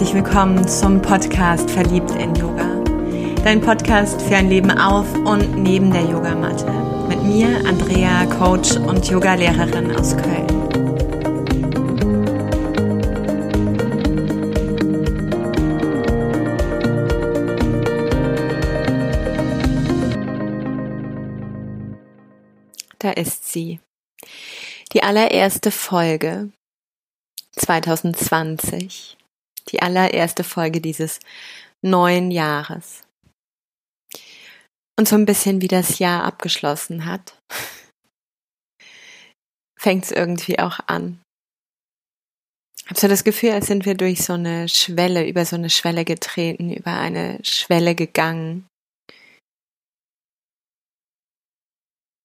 herzlich willkommen zum Podcast Verliebt in Yoga. Dein Podcast für ein Leben auf und neben der Yogamatte. Mit mir, Andrea, Coach und Yogalehrerin aus Köln. Da ist sie. Die allererste Folge 2020 die allererste Folge dieses neuen Jahres. Und so ein bisschen wie das Jahr abgeschlossen hat, fängt es irgendwie auch an. Ich habe so das Gefühl, als sind wir durch so eine Schwelle, über so eine Schwelle getreten, über eine Schwelle gegangen.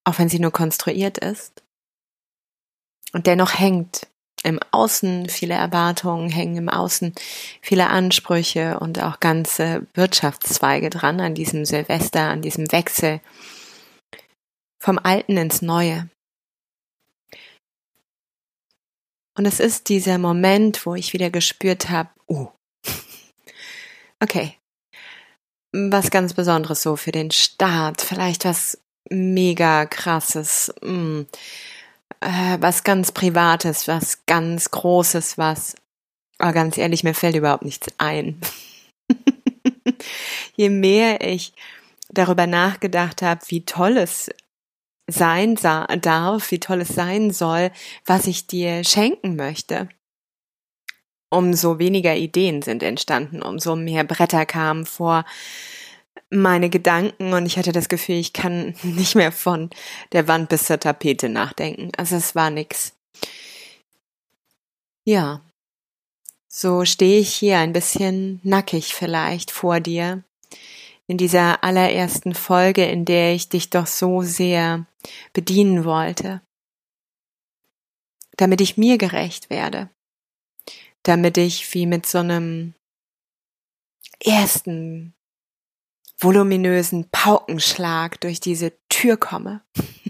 Auch wenn sie nur konstruiert ist. Und dennoch hängt im Außen viele Erwartungen, hängen im Außen viele Ansprüche und auch ganze Wirtschaftszweige dran an diesem Silvester, an diesem Wechsel vom Alten ins Neue. Und es ist dieser Moment, wo ich wieder gespürt habe, uh, okay, was ganz Besonderes so für den Start, vielleicht was mega krasses, mm, äh, was ganz Privates, was ganz Großes, was, aber ganz ehrlich, mir fällt überhaupt nichts ein. Je mehr ich darüber nachgedacht habe, wie toll es sein darf, wie toll es sein soll, was ich dir schenken möchte, umso weniger Ideen sind entstanden, umso mehr Bretter kamen vor meine Gedanken und ich hatte das Gefühl, ich kann nicht mehr von der Wand bis zur Tapete nachdenken. Also es war nix. Ja. So stehe ich hier ein bisschen nackig vielleicht vor dir in dieser allerersten Folge, in der ich dich doch so sehr bedienen wollte, damit ich mir gerecht werde, damit ich wie mit so einem ersten voluminösen Paukenschlag durch diese Tür komme.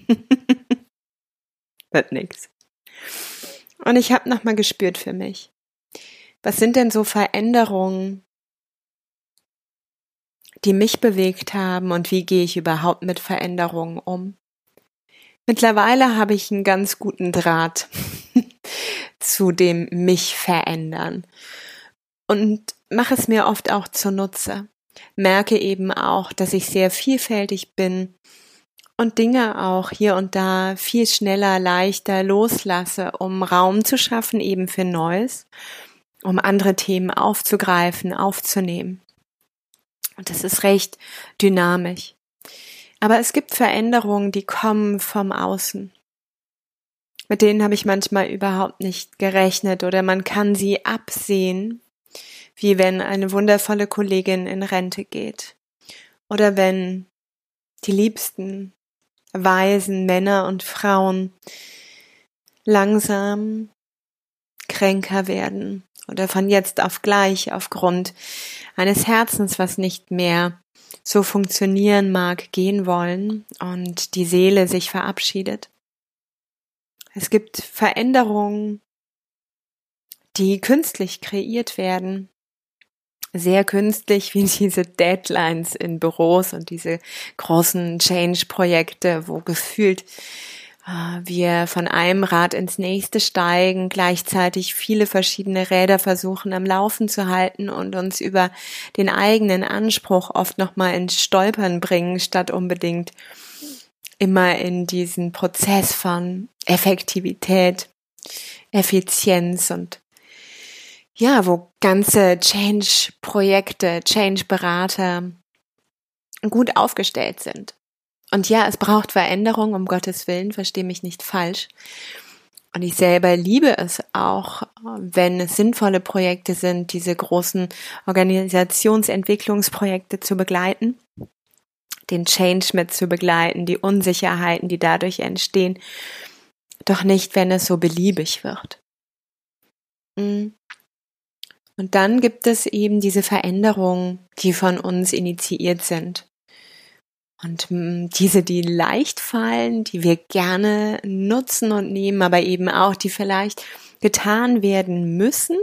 Wird nix. Und ich habe nochmal gespürt für mich. Was sind denn so Veränderungen, die mich bewegt haben und wie gehe ich überhaupt mit Veränderungen um? Mittlerweile habe ich einen ganz guten Draht zu dem mich verändern und mache es mir oft auch zunutze merke eben auch, dass ich sehr vielfältig bin und Dinge auch hier und da viel schneller, leichter loslasse, um Raum zu schaffen eben für Neues, um andere Themen aufzugreifen, aufzunehmen. Und das ist recht dynamisch. Aber es gibt Veränderungen, die kommen vom Außen. Mit denen habe ich manchmal überhaupt nicht gerechnet oder man kann sie absehen wie wenn eine wundervolle Kollegin in Rente geht oder wenn die liebsten weisen Männer und Frauen langsam kränker werden oder von jetzt auf gleich aufgrund eines Herzens, was nicht mehr so funktionieren mag, gehen wollen und die Seele sich verabschiedet. Es gibt Veränderungen, die künstlich kreiert werden, sehr künstlich wie diese Deadlines in Büros und diese großen Change-Projekte, wo gefühlt äh, wir von einem Rad ins nächste steigen, gleichzeitig viele verschiedene Räder versuchen am Laufen zu halten und uns über den eigenen Anspruch oft nochmal ins Stolpern bringen, statt unbedingt immer in diesen Prozess von Effektivität, Effizienz und ja, wo ganze Change-Projekte, Change-Berater gut aufgestellt sind. Und ja, es braucht Veränderung, um Gottes Willen, verstehe mich nicht falsch. Und ich selber liebe es auch, wenn es sinnvolle Projekte sind, diese großen Organisationsentwicklungsprojekte zu begleiten, den Change mit zu begleiten, die Unsicherheiten, die dadurch entstehen. Doch nicht, wenn es so beliebig wird. Mm. Und dann gibt es eben diese Veränderungen, die von uns initiiert sind. Und mm, diese, die leicht fallen, die wir gerne nutzen und nehmen, aber eben auch, die vielleicht getan werden müssen,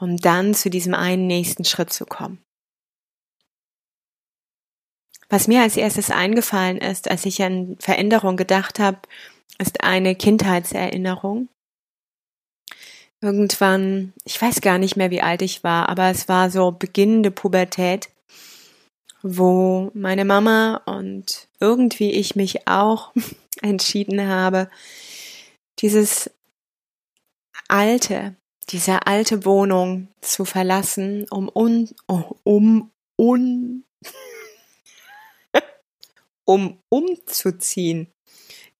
um dann zu diesem einen nächsten Schritt zu kommen. Was mir als erstes eingefallen ist, als ich an Veränderung gedacht habe, ist eine Kindheitserinnerung. Irgendwann, ich weiß gar nicht mehr, wie alt ich war, aber es war so beginnende Pubertät, wo meine Mama und irgendwie ich mich auch entschieden habe, dieses alte, diese alte Wohnung zu verlassen, um un, um un, um umzuziehen.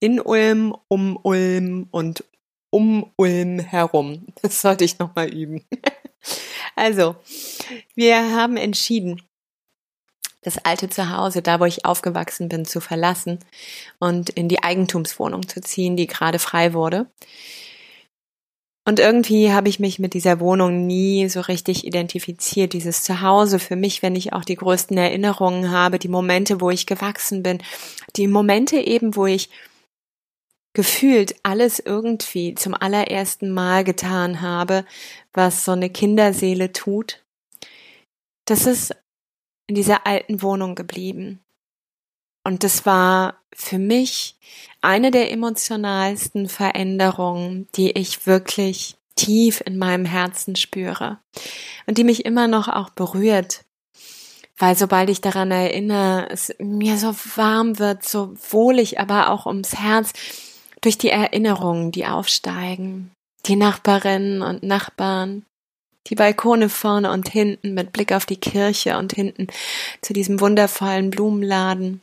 In Ulm, um Ulm und um Ulm herum. Das sollte ich nochmal üben. Also, wir haben entschieden, das alte Zuhause, da wo ich aufgewachsen bin, zu verlassen und in die Eigentumswohnung zu ziehen, die gerade frei wurde. Und irgendwie habe ich mich mit dieser Wohnung nie so richtig identifiziert. Dieses Zuhause für mich, wenn ich auch die größten Erinnerungen habe, die Momente, wo ich gewachsen bin, die Momente eben, wo ich gefühlt alles irgendwie zum allerersten Mal getan habe, was so eine Kinderseele tut. Das ist in dieser alten Wohnung geblieben. Und das war für mich eine der emotionalsten Veränderungen, die ich wirklich tief in meinem Herzen spüre und die mich immer noch auch berührt. Weil sobald ich daran erinnere, es mir so warm wird, so wohlig, aber auch ums Herz, durch die Erinnerungen, die aufsteigen. Die Nachbarinnen und Nachbarn, die Balkone vorne und hinten mit Blick auf die Kirche und hinten zu diesem wundervollen Blumenladen.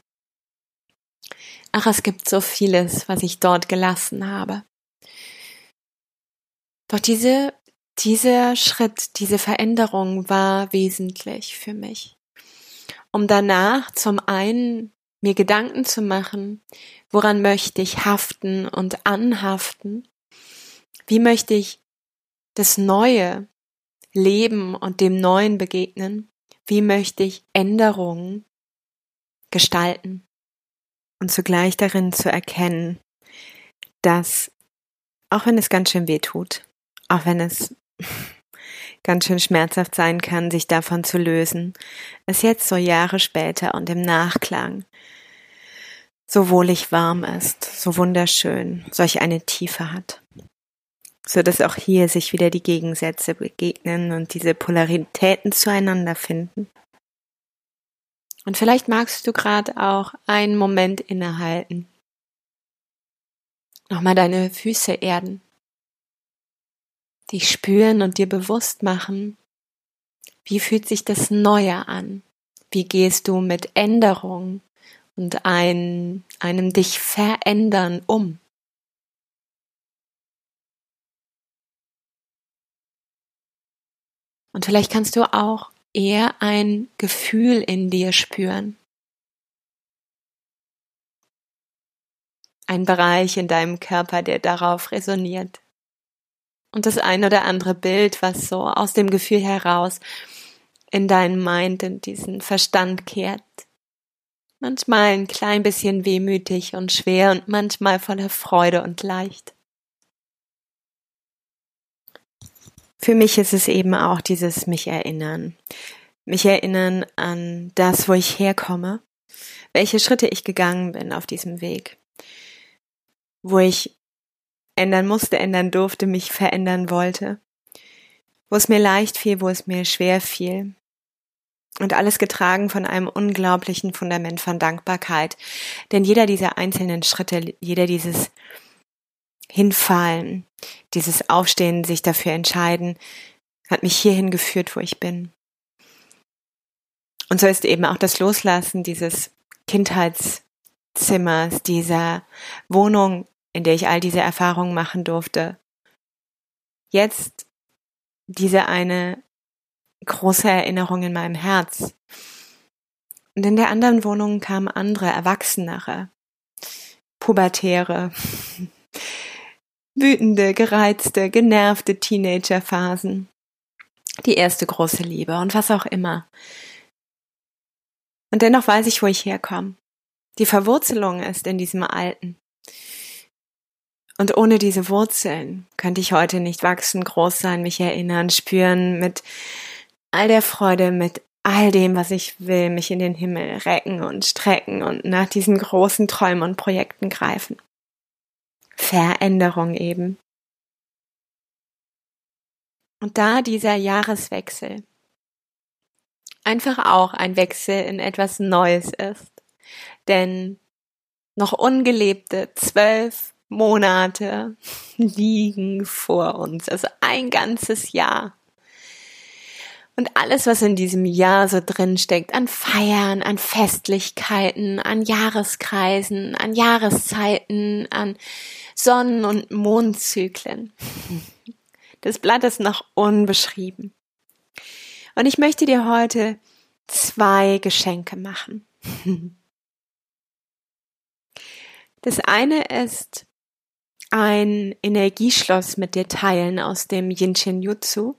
Ach, es gibt so vieles, was ich dort gelassen habe. Doch diese, dieser Schritt, diese Veränderung war wesentlich für mich. Um danach zum einen mir Gedanken zu machen, woran möchte ich haften und anhaften? Wie möchte ich das Neue leben und dem Neuen begegnen? Wie möchte ich Änderungen gestalten? Und zugleich darin zu erkennen, dass, auch wenn es ganz schön weh tut, auch wenn es ganz schön schmerzhaft sein kann, sich davon zu lösen, es jetzt so Jahre später und im Nachklang so wohlig warm ist, so wunderschön, solch eine Tiefe hat so dass auch hier sich wieder die Gegensätze begegnen und diese Polaritäten zueinander finden. Und vielleicht magst du gerade auch einen Moment innehalten. Nochmal deine Füße erden. Dich spüren und dir bewusst machen, wie fühlt sich das Neue an? Wie gehst du mit Änderung und ein, einem dich verändern um? Und vielleicht kannst du auch eher ein Gefühl in dir spüren. Ein Bereich in deinem Körper, der darauf resoniert. Und das ein oder andere Bild, was so aus dem Gefühl heraus in deinen Mind, in diesen Verstand kehrt. Manchmal ein klein bisschen wehmütig und schwer und manchmal voller Freude und leicht. Für mich ist es eben auch dieses mich erinnern. Mich erinnern an das, wo ich herkomme, welche Schritte ich gegangen bin auf diesem Weg, wo ich ändern musste, ändern durfte, mich verändern wollte, wo es mir leicht fiel, wo es mir schwer fiel. Und alles getragen von einem unglaublichen Fundament von Dankbarkeit. Denn jeder dieser einzelnen Schritte, jeder dieses Hinfallen, dieses Aufstehen, sich dafür entscheiden, hat mich hierhin geführt, wo ich bin. Und so ist eben auch das Loslassen dieses Kindheitszimmers, dieser Wohnung, in der ich all diese Erfahrungen machen durfte. Jetzt diese eine große Erinnerung in meinem Herz. Und in der anderen Wohnung kamen andere, erwachsenere, pubertäre, wütende, gereizte, genervte Teenagerphasen, die erste große Liebe und was auch immer. Und dennoch weiß ich, wo ich herkomme. Die Verwurzelung ist in diesem Alten. Und ohne diese Wurzeln könnte ich heute nicht wachsen, groß sein, mich erinnern, spüren, mit all der Freude, mit all dem, was ich will, mich in den Himmel recken und strecken und nach diesen großen Träumen und Projekten greifen. Veränderung eben. Und da dieser Jahreswechsel einfach auch ein Wechsel in etwas Neues ist. Denn noch ungelebte zwölf Monate liegen vor uns, also ein ganzes Jahr. Und alles, was in diesem Jahr so drin steckt, an Feiern, an Festlichkeiten, an Jahreskreisen, an Jahreszeiten, an Sonnen- und Mondzyklen. Das Blatt ist noch unbeschrieben. Und ich möchte dir heute zwei Geschenke machen. Das eine ist ein Energieschloss mit dir teilen aus dem Yinshin Jutsu.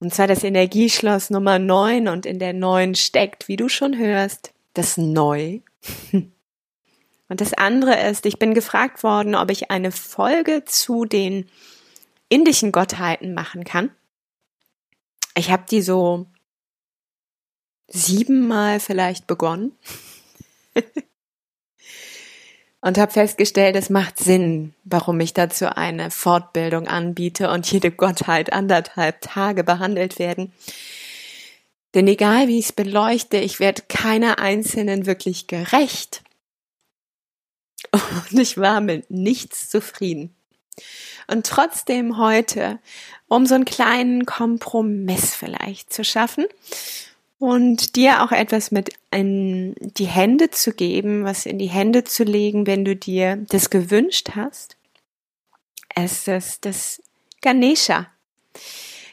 Und zwar das Energieschloss Nummer 9 und in der 9 steckt, wie du schon hörst, das Neu. Und das andere ist, ich bin gefragt worden, ob ich eine Folge zu den indischen Gottheiten machen kann. Ich habe die so siebenmal vielleicht begonnen und habe festgestellt, es macht Sinn, warum ich dazu eine Fortbildung anbiete und jede Gottheit anderthalb Tage behandelt werden. Denn egal wie ich es beleuchte, ich werde keiner einzelnen wirklich gerecht. Und ich war mit nichts zufrieden. Und trotzdem heute, um so einen kleinen Kompromiss vielleicht zu schaffen und dir auch etwas mit in die Hände zu geben, was in die Hände zu legen, wenn du dir das gewünscht hast. Es ist das Ganesha.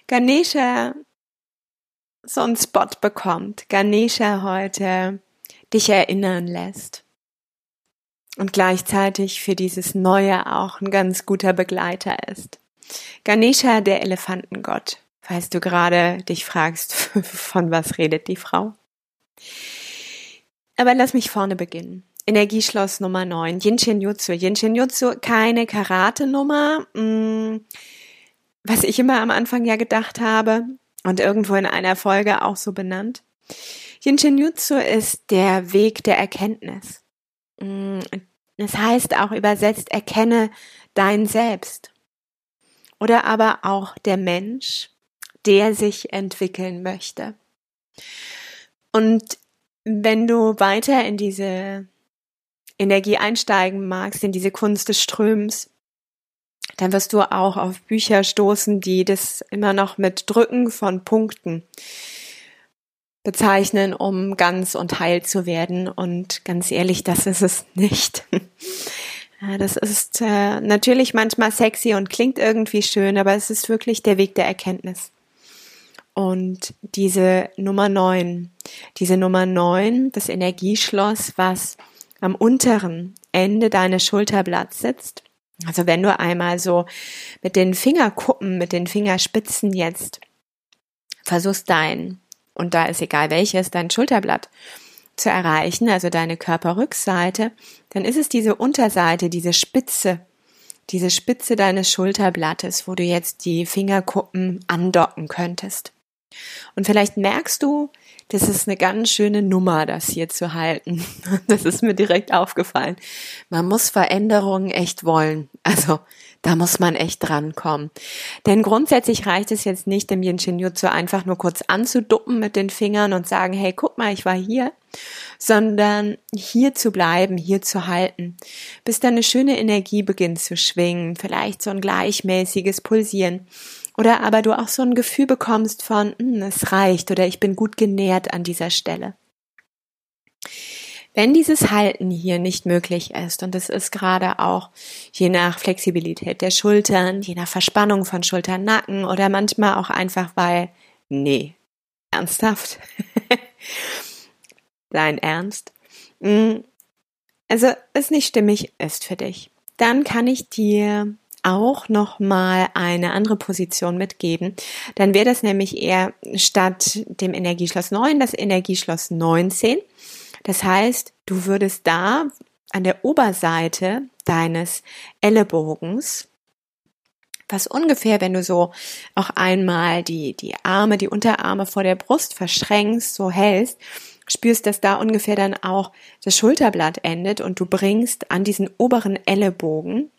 Ganesha so einen Spot bekommt. Ganesha heute dich erinnern lässt und gleichzeitig für dieses Neue auch ein ganz guter Begleiter ist. Ganesha, der Elefantengott, falls du gerade dich fragst, von was redet die Frau. Aber lass mich vorne beginnen. Energieschloss Nummer 9, Jinshin Jutsu. Jinshin Jutsu, keine Karate-Nummer, mm, was ich immer am Anfang ja gedacht habe und irgendwo in einer Folge auch so benannt. Jinshin Jutsu ist der Weg der Erkenntnis. Mm, es heißt auch übersetzt, erkenne dein Selbst. Oder aber auch der Mensch, der sich entwickeln möchte. Und wenn du weiter in diese Energie einsteigen magst, in diese Kunst des Ströms, dann wirst du auch auf Bücher stoßen, die das immer noch mit Drücken von Punkten bezeichnen, um ganz und heil zu werden. Und ganz ehrlich, das ist es nicht. Das ist äh, natürlich manchmal sexy und klingt irgendwie schön, aber es ist wirklich der Weg der Erkenntnis. Und diese Nummer neun, diese Nummer neun, das Energieschloss, was am unteren Ende deines Schulterblatts sitzt. Also wenn du einmal so mit den Fingerkuppen, mit den Fingerspitzen jetzt versuchst dein und da ist egal welches, dein Schulterblatt zu erreichen, also deine Körperrückseite, dann ist es diese Unterseite, diese Spitze, diese Spitze deines Schulterblattes, wo du jetzt die Fingerkuppen andocken könntest. Und vielleicht merkst du, das ist eine ganz schöne Nummer, das hier zu halten. Das ist mir direkt aufgefallen. Man muss Veränderungen echt wollen. Also da muss man echt drankommen. Denn grundsätzlich reicht es jetzt nicht, im Yin Jutsu einfach nur kurz anzuduppen mit den Fingern und sagen, hey, guck mal, ich war hier, sondern hier zu bleiben, hier zu halten, bis dann eine schöne Energie beginnt zu schwingen, vielleicht so ein gleichmäßiges Pulsieren. Oder aber du auch so ein Gefühl bekommst von, hm, es reicht oder ich bin gut genährt an dieser Stelle. Wenn dieses Halten hier nicht möglich ist, und es ist gerade auch je nach Flexibilität der Schultern, je nach Verspannung von Schultern, Nacken oder manchmal auch einfach, weil, nee, ernsthaft, dein Ernst, mm, also es nicht stimmig ist für dich, dann kann ich dir auch noch mal eine andere Position mitgeben. Dann wäre das nämlich eher statt dem Energieschloss 9 das Energieschloss 19. Das heißt, du würdest da an der Oberseite deines Ellenbogens, was ungefähr, wenn du so auch einmal die, die Arme, die Unterarme vor der Brust verschränkst, so hältst, spürst, dass da ungefähr dann auch das Schulterblatt endet und du bringst an diesen oberen Ellenbogen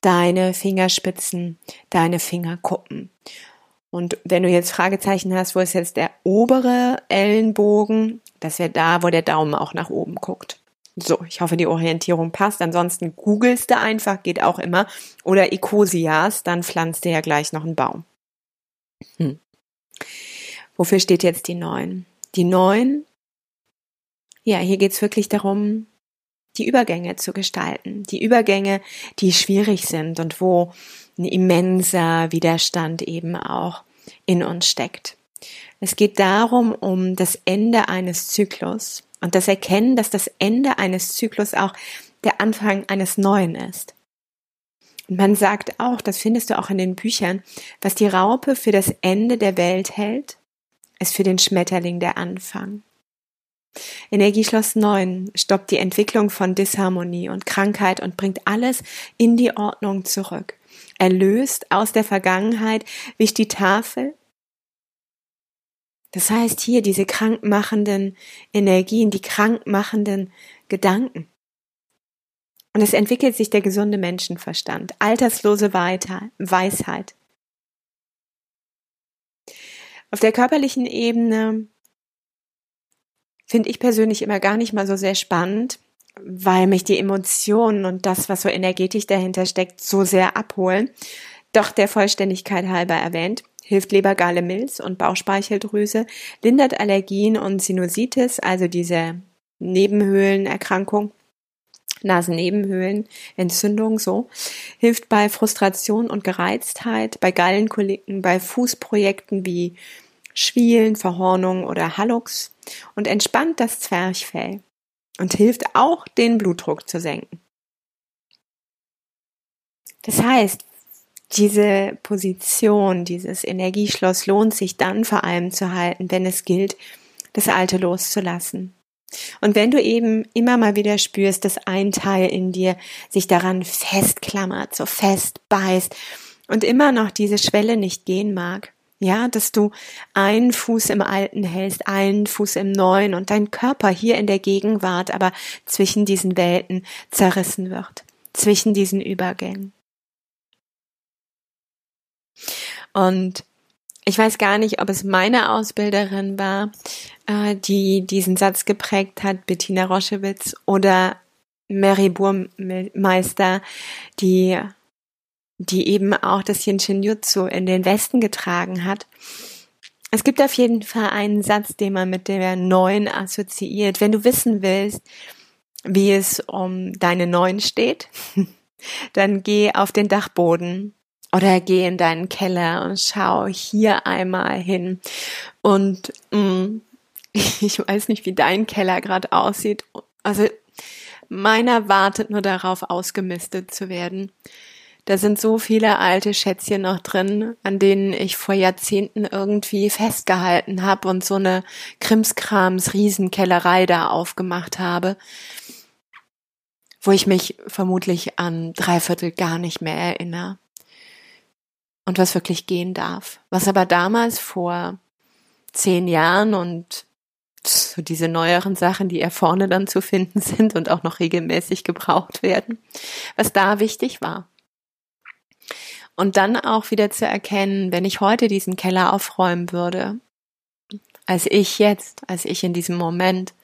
deine Fingerspitzen, deine Fingerkuppen. Und wenn du jetzt Fragezeichen hast, wo ist jetzt der obere Ellenbogen, das wäre da, wo der Daumen auch nach oben guckt. So, ich hoffe, die Orientierung passt. Ansonsten googelst du einfach, geht auch immer. Oder Ecosias, dann pflanzt du ja gleich noch einen Baum. Hm. Wofür steht jetzt die 9? Die 9, ja, hier geht's wirklich darum, die Übergänge zu gestalten. Die Übergänge, die schwierig sind und wo ein immenser Widerstand eben auch in uns steckt. Es geht darum, um das Ende eines Zyklus und das Erkennen, dass das Ende eines Zyklus auch der Anfang eines neuen ist. Und man sagt auch, das findest du auch in den Büchern, was die Raupe für das Ende der Welt hält, ist für den Schmetterling der Anfang. Energieschloss 9 stoppt die Entwicklung von Disharmonie und Krankheit und bringt alles in die Ordnung zurück. Er löst aus der Vergangenheit, wischt die Tafel. Das heißt hier diese krankmachenden Energien, die krankmachenden Gedanken. Und es entwickelt sich der gesunde Menschenverstand, alterslose Weisheit. Auf der körperlichen Ebene finde ich persönlich immer gar nicht mal so sehr spannend, weil mich die Emotionen und das, was so energetisch dahinter steckt, so sehr abholen. Doch der Vollständigkeit halber erwähnt, hilft Lebergale Milz und Bauchspeicheldrüse, lindert Allergien und Sinusitis, also diese Nebenhöhlenerkrankung, Nasennebenhöhlen, Entzündung so, hilft bei Frustration und Gereiztheit, bei Gallenkoliken, bei Fußprojekten wie Schwielen, Verhornung oder Hallux und entspannt das Zwerchfell und hilft auch, den Blutdruck zu senken. Das heißt, diese Position, dieses Energieschloss lohnt sich dann vor allem zu halten, wenn es gilt, das Alte loszulassen. Und wenn du eben immer mal wieder spürst, dass ein Teil in dir sich daran festklammert, so fest beißt und immer noch diese Schwelle nicht gehen mag, ja, dass du einen Fuß im Alten hältst, einen Fuß im Neuen und dein Körper hier in der Gegenwart aber zwischen diesen Welten zerrissen wird, zwischen diesen Übergängen. Und ich weiß gar nicht, ob es meine Ausbilderin war, äh, die diesen Satz geprägt hat, Bettina Roschewitz, oder Mary Burmeister, die die eben auch das Yinshin Jutsu in den Westen getragen hat. Es gibt auf jeden Fall einen Satz, den man mit der neuen assoziiert. Wenn du wissen willst, wie es um deine neuen steht, dann geh auf den Dachboden oder geh in deinen Keller und schau hier einmal hin. Und mh, mm, ich weiß nicht, wie dein Keller gerade aussieht. Also meiner wartet nur darauf, ausgemistet zu werden. Da sind so viele alte Schätzchen noch drin, an denen ich vor Jahrzehnten irgendwie festgehalten habe und so eine Krimskrams Riesenkellerei da aufgemacht habe, wo ich mich vermutlich an dreiviertel gar nicht mehr erinnere. Und was wirklich gehen darf. Was aber damals vor zehn Jahren und so diese neueren Sachen, die eher vorne dann zu finden sind und auch noch regelmäßig gebraucht werden, was da wichtig war. Und dann auch wieder zu erkennen, wenn ich heute diesen Keller aufräumen würde, als ich jetzt, als ich in diesem Moment,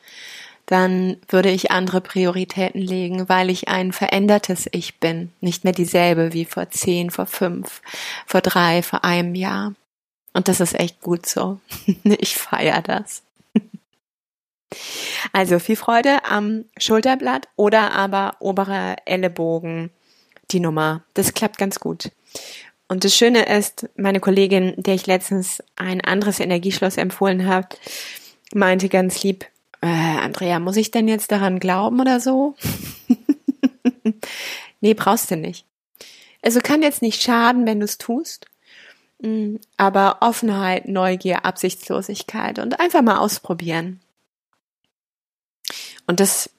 dann würde ich andere Prioritäten legen, weil ich ein verändertes Ich bin, nicht mehr dieselbe wie vor zehn, vor fünf, vor drei, vor einem Jahr. Und das ist echt gut so. Ich feiere das. Also viel Freude am Schulterblatt oder aber oberer Ellenbogen, die Nummer. Das klappt ganz gut. Und das Schöne ist, meine Kollegin, der ich letztens ein anderes Energieschloss empfohlen habe, meinte ganz lieb, äh, Andrea, muss ich denn jetzt daran glauben oder so? nee, brauchst du nicht. Also kann jetzt nicht schaden, wenn du es tust. Mm, aber Offenheit, Neugier, Absichtslosigkeit und einfach mal ausprobieren. Und das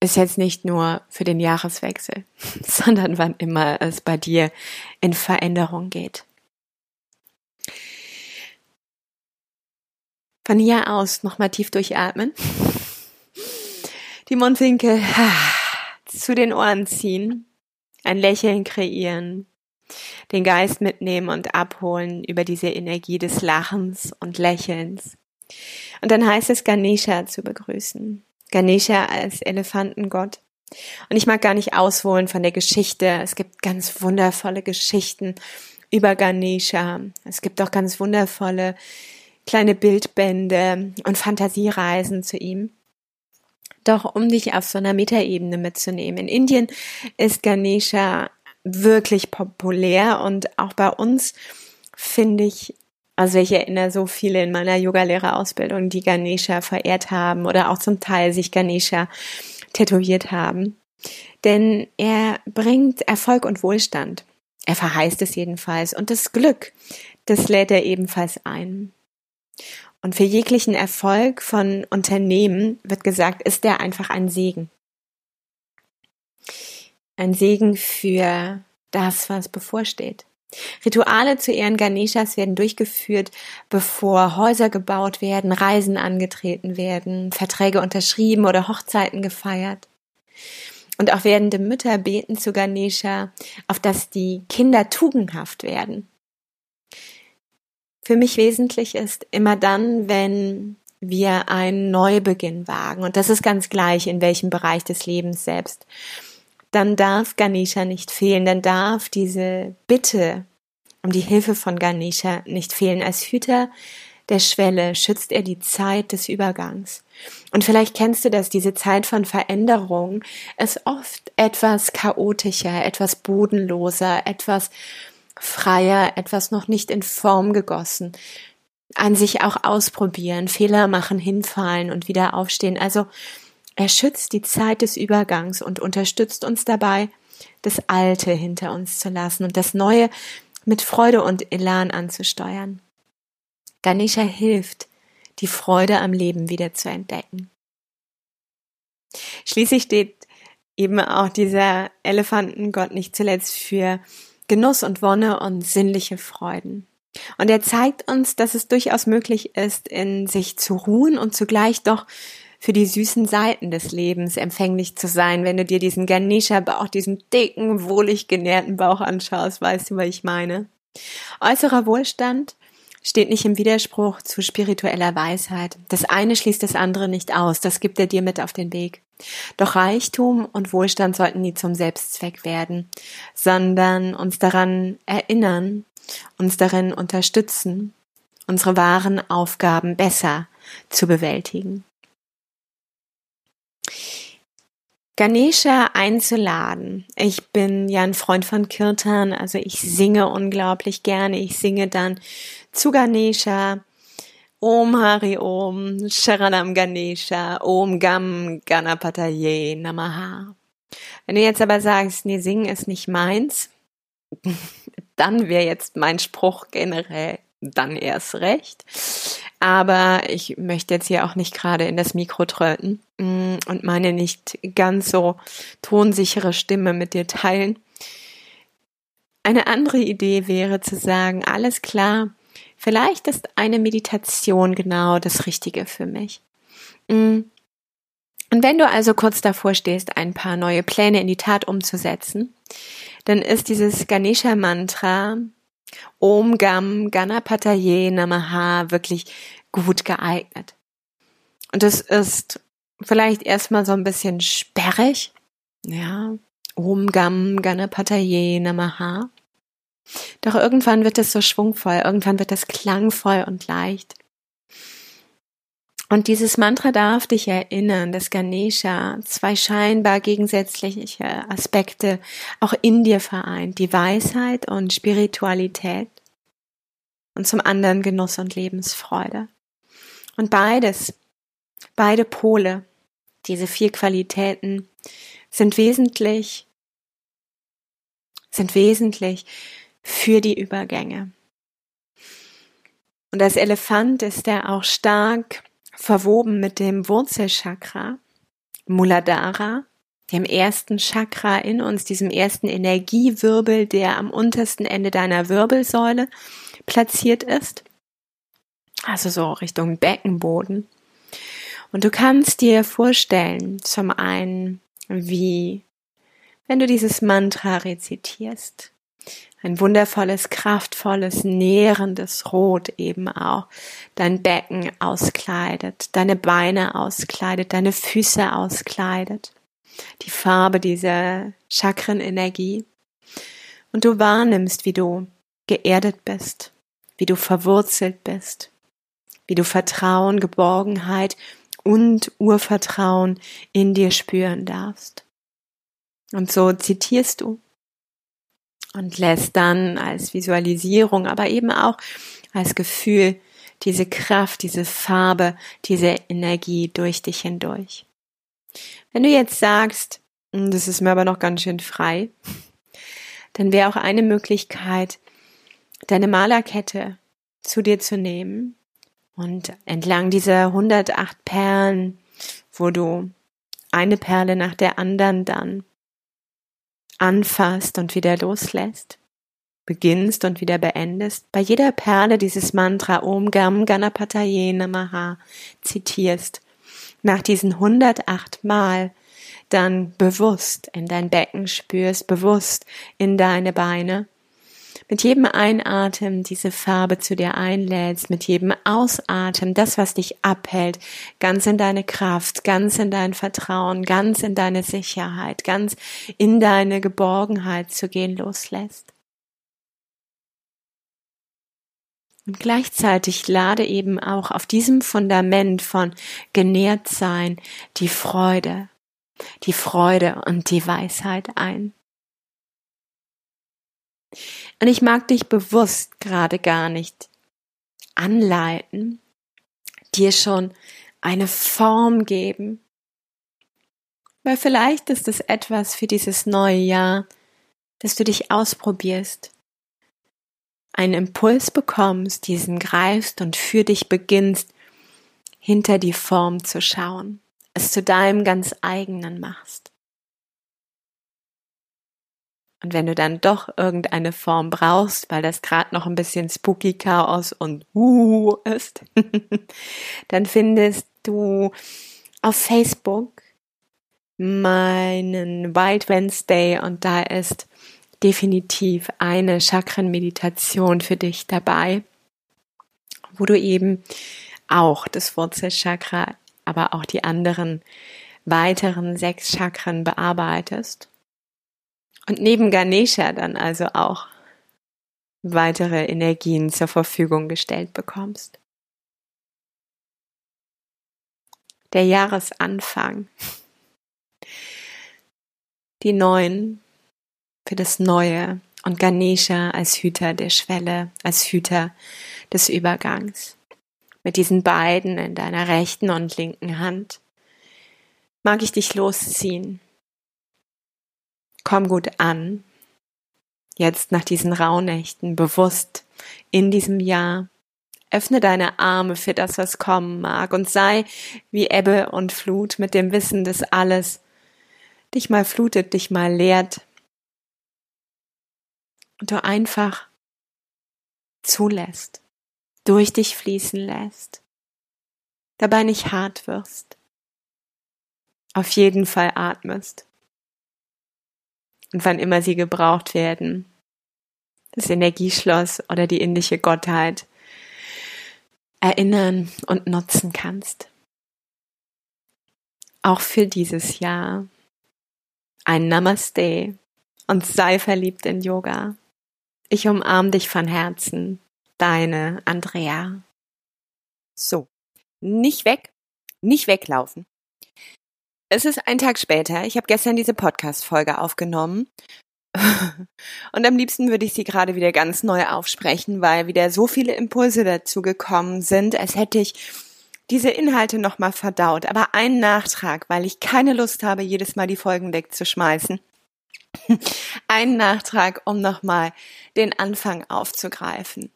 ist jetzt nicht nur für den Jahreswechsel, sondern wann immer es bei dir in Veränderung geht. Von hier aus nochmal tief durchatmen. Die Mundwinkel zu den Ohren ziehen, ein Lächeln kreieren, den Geist mitnehmen und abholen über diese Energie des Lachens und Lächelns. Und dann heißt es Ganesha zu begrüßen. Ganesha als Elefantengott. Und ich mag gar nicht ausholen von der Geschichte. Es gibt ganz wundervolle Geschichten über Ganesha. Es gibt auch ganz wundervolle kleine Bildbände und Fantasiereisen zu ihm. Doch um dich auf so einer Metaebene mitzunehmen. In Indien ist Ganesha wirklich populär und auch bei uns finde ich also ich erinnere so viele in meiner Yogalehrerausbildung, die Ganesha verehrt haben oder auch zum Teil sich Ganesha tätowiert haben. Denn er bringt Erfolg und Wohlstand. Er verheißt es jedenfalls. Und das Glück, das lädt er ebenfalls ein. Und für jeglichen Erfolg von Unternehmen wird gesagt, ist er einfach ein Segen. Ein Segen für das, was bevorsteht. Rituale zu Ehren Ganeshas werden durchgeführt, bevor Häuser gebaut werden, Reisen angetreten werden, Verträge unterschrieben oder Hochzeiten gefeiert. Und auch werdende Mütter beten zu Ganesha, auf dass die Kinder tugendhaft werden. Für mich wesentlich ist immer dann, wenn wir einen Neubeginn wagen, und das ist ganz gleich, in welchem Bereich des Lebens selbst, dann darf Ganesha nicht fehlen, dann darf diese Bitte um die Hilfe von Ganesha nicht fehlen. Als Hüter der Schwelle schützt er die Zeit des Übergangs. Und vielleicht kennst du das, diese Zeit von Veränderung ist oft etwas chaotischer, etwas bodenloser, etwas freier, etwas noch nicht in Form gegossen. An sich auch ausprobieren, Fehler machen, hinfallen und wieder aufstehen. Also er schützt die Zeit des Übergangs und unterstützt uns dabei, das Alte hinter uns zu lassen und das Neue mit Freude und Elan anzusteuern. Ganesha hilft, die Freude am Leben wieder zu entdecken. Schließlich steht eben auch dieser Elefantengott nicht zuletzt für Genuss und Wonne und sinnliche Freuden. Und er zeigt uns, dass es durchaus möglich ist, in sich zu ruhen und zugleich doch für die süßen Seiten des Lebens empfänglich zu sein. Wenn du dir diesen Ganesha-Bauch, diesen dicken, wohlig genährten Bauch anschaust, weißt du, was ich meine. Äußerer Wohlstand steht nicht im Widerspruch zu spiritueller Weisheit. Das eine schließt das andere nicht aus, das gibt er dir mit auf den Weg. Doch Reichtum und Wohlstand sollten nie zum Selbstzweck werden, sondern uns daran erinnern, uns darin unterstützen, unsere wahren Aufgaben besser zu bewältigen. Ganesha einzuladen. Ich bin ja ein Freund von Kirtan, also ich singe unglaublich gerne. Ich singe dann zu Ganesha. Om Hari Om, Sharanam Ganesha, Om Gam Ganapataye Namaha. Wenn du jetzt aber sagst, nee, singen ist nicht meins, dann wäre jetzt mein Spruch generell, dann erst recht. Aber ich möchte jetzt hier auch nicht gerade in das Mikro tröten mm, und meine nicht ganz so tonsichere Stimme mit dir teilen. Eine andere Idee wäre zu sagen, alles klar, vielleicht ist eine Meditation genau das Richtige für mich. Mm. Und wenn du also kurz davor stehst, ein paar neue Pläne in die Tat umzusetzen, dann ist dieses Ganesha-Mantra Om Gam Ganapataye Namaha wirklich gut geeignet. Und es ist vielleicht erstmal so ein bisschen sperrig. Ja. Om Gam Ganapataye Namaha. Doch irgendwann wird es so schwungvoll, irgendwann wird es klangvoll und leicht. Und dieses Mantra darf dich erinnern, dass Ganesha zwei scheinbar gegensätzliche Aspekte auch in dir vereint, die Weisheit und Spiritualität und zum anderen Genuss und Lebensfreude. Und beides, beide Pole, diese vier Qualitäten sind wesentlich, sind wesentlich für die Übergänge. Und als Elefant ist er auch stark verwoben mit dem Wurzelchakra, Muladhara, dem ersten Chakra in uns, diesem ersten Energiewirbel, der am untersten Ende deiner Wirbelsäule platziert ist. Also so Richtung Beckenboden. Und du kannst dir vorstellen, zum einen, wie, wenn du dieses Mantra rezitierst, ein wundervolles, kraftvolles, nährendes Rot eben auch dein Becken auskleidet, deine Beine auskleidet, deine Füße auskleidet, die Farbe dieser Chakrenenergie. Und du wahrnimmst, wie du geerdet bist, wie du verwurzelt bist, wie du Vertrauen, Geborgenheit und Urvertrauen in dir spüren darfst. Und so zitierst du und lässt dann als Visualisierung, aber eben auch als Gefühl diese Kraft, diese Farbe, diese Energie durch dich hindurch. Wenn du jetzt sagst, hm, das ist mir aber noch ganz schön frei, dann wäre auch eine Möglichkeit, deine Malerkette zu dir zu nehmen und entlang dieser 108 Perlen, wo du eine Perle nach der anderen dann anfasst und wieder loslässt, beginnst und wieder beendest, bei jeder Perle dieses Mantra Om Gam Ganapataye Namaha zitierst, nach diesen 108 Mal dann bewusst in dein Becken spürst, bewusst in deine Beine mit jedem Einatmen diese Farbe zu dir einlädst, mit jedem Ausatmen das, was dich abhält, ganz in deine Kraft, ganz in dein Vertrauen, ganz in deine Sicherheit, ganz in deine Geborgenheit zu gehen loslässt. Und gleichzeitig lade eben auch auf diesem Fundament von genährt sein die Freude, die Freude und die Weisheit ein. Und ich mag dich bewusst gerade gar nicht anleiten, dir schon eine Form geben, weil vielleicht ist es etwas für dieses neue Jahr, dass du dich ausprobierst, einen Impuls bekommst, diesen greifst und für dich beginnst, hinter die Form zu schauen, es zu deinem ganz eigenen machst. Und wenn du dann doch irgendeine Form brauchst, weil das gerade noch ein bisschen spooky Chaos und uh ist, dann findest du auf Facebook meinen Wild Wednesday und da ist definitiv eine Chakrenmeditation für dich dabei, wo du eben auch das Wurzelchakra, aber auch die anderen weiteren sechs Chakren bearbeitest. Und neben Ganesha dann also auch weitere Energien zur Verfügung gestellt bekommst. Der Jahresanfang. Die Neuen für das Neue und Ganesha als Hüter der Schwelle, als Hüter des Übergangs. Mit diesen beiden in deiner rechten und linken Hand mag ich dich losziehen komm gut an. Jetzt nach diesen Rauhnächten bewusst in diesem Jahr. Öffne deine Arme für das, was kommen mag und sei wie Ebbe und Flut mit dem Wissen, dass alles dich mal flutet, dich mal leert und du einfach zulässt, durch dich fließen lässt, dabei nicht hart wirst, auf jeden Fall atmest und wann immer sie gebraucht werden. Das Energieschloss oder die indische Gottheit erinnern und nutzen kannst. Auch für dieses Jahr ein Namaste und sei verliebt in Yoga. Ich umarm dich von Herzen, deine Andrea. So, nicht weg, nicht weglaufen. Es ist ein Tag später. Ich habe gestern diese Podcast-Folge aufgenommen. Und am liebsten würde ich sie gerade wieder ganz neu aufsprechen, weil wieder so viele Impulse dazu gekommen sind, als hätte ich diese Inhalte nochmal verdaut. Aber ein Nachtrag, weil ich keine Lust habe, jedes Mal die Folgen wegzuschmeißen. Ein Nachtrag, um nochmal den Anfang aufzugreifen.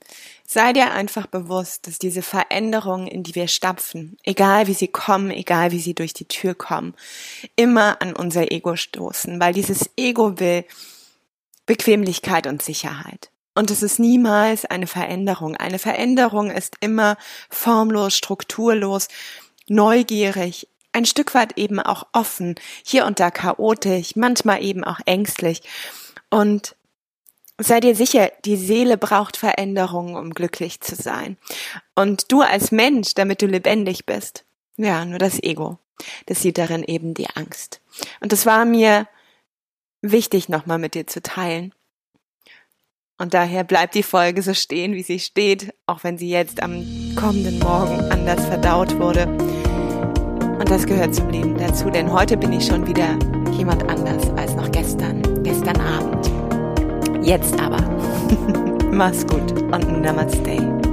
Sei dir einfach bewusst, dass diese Veränderungen, in die wir stapfen, egal wie sie kommen, egal wie sie durch die Tür kommen, immer an unser Ego stoßen, weil dieses Ego will Bequemlichkeit und Sicherheit. Und es ist niemals eine Veränderung. Eine Veränderung ist immer formlos, strukturlos, neugierig, ein Stück weit eben auch offen, hier und da chaotisch, manchmal eben auch ängstlich. Und sei dir sicher, die Seele braucht Veränderungen, um glücklich zu sein. Und du als Mensch, damit du lebendig bist, ja, nur das Ego, das sieht darin eben die Angst. Und das war mir wichtig nochmal mit dir zu teilen. Und daher bleibt die Folge so stehen, wie sie steht, auch wenn sie jetzt am kommenden Morgen anders verdaut wurde. Und das gehört zum Leben dazu, denn heute bin ich schon wieder jemand anders als noch gestern, gestern Abend. Jetzt aber. Mach's gut und Namaste.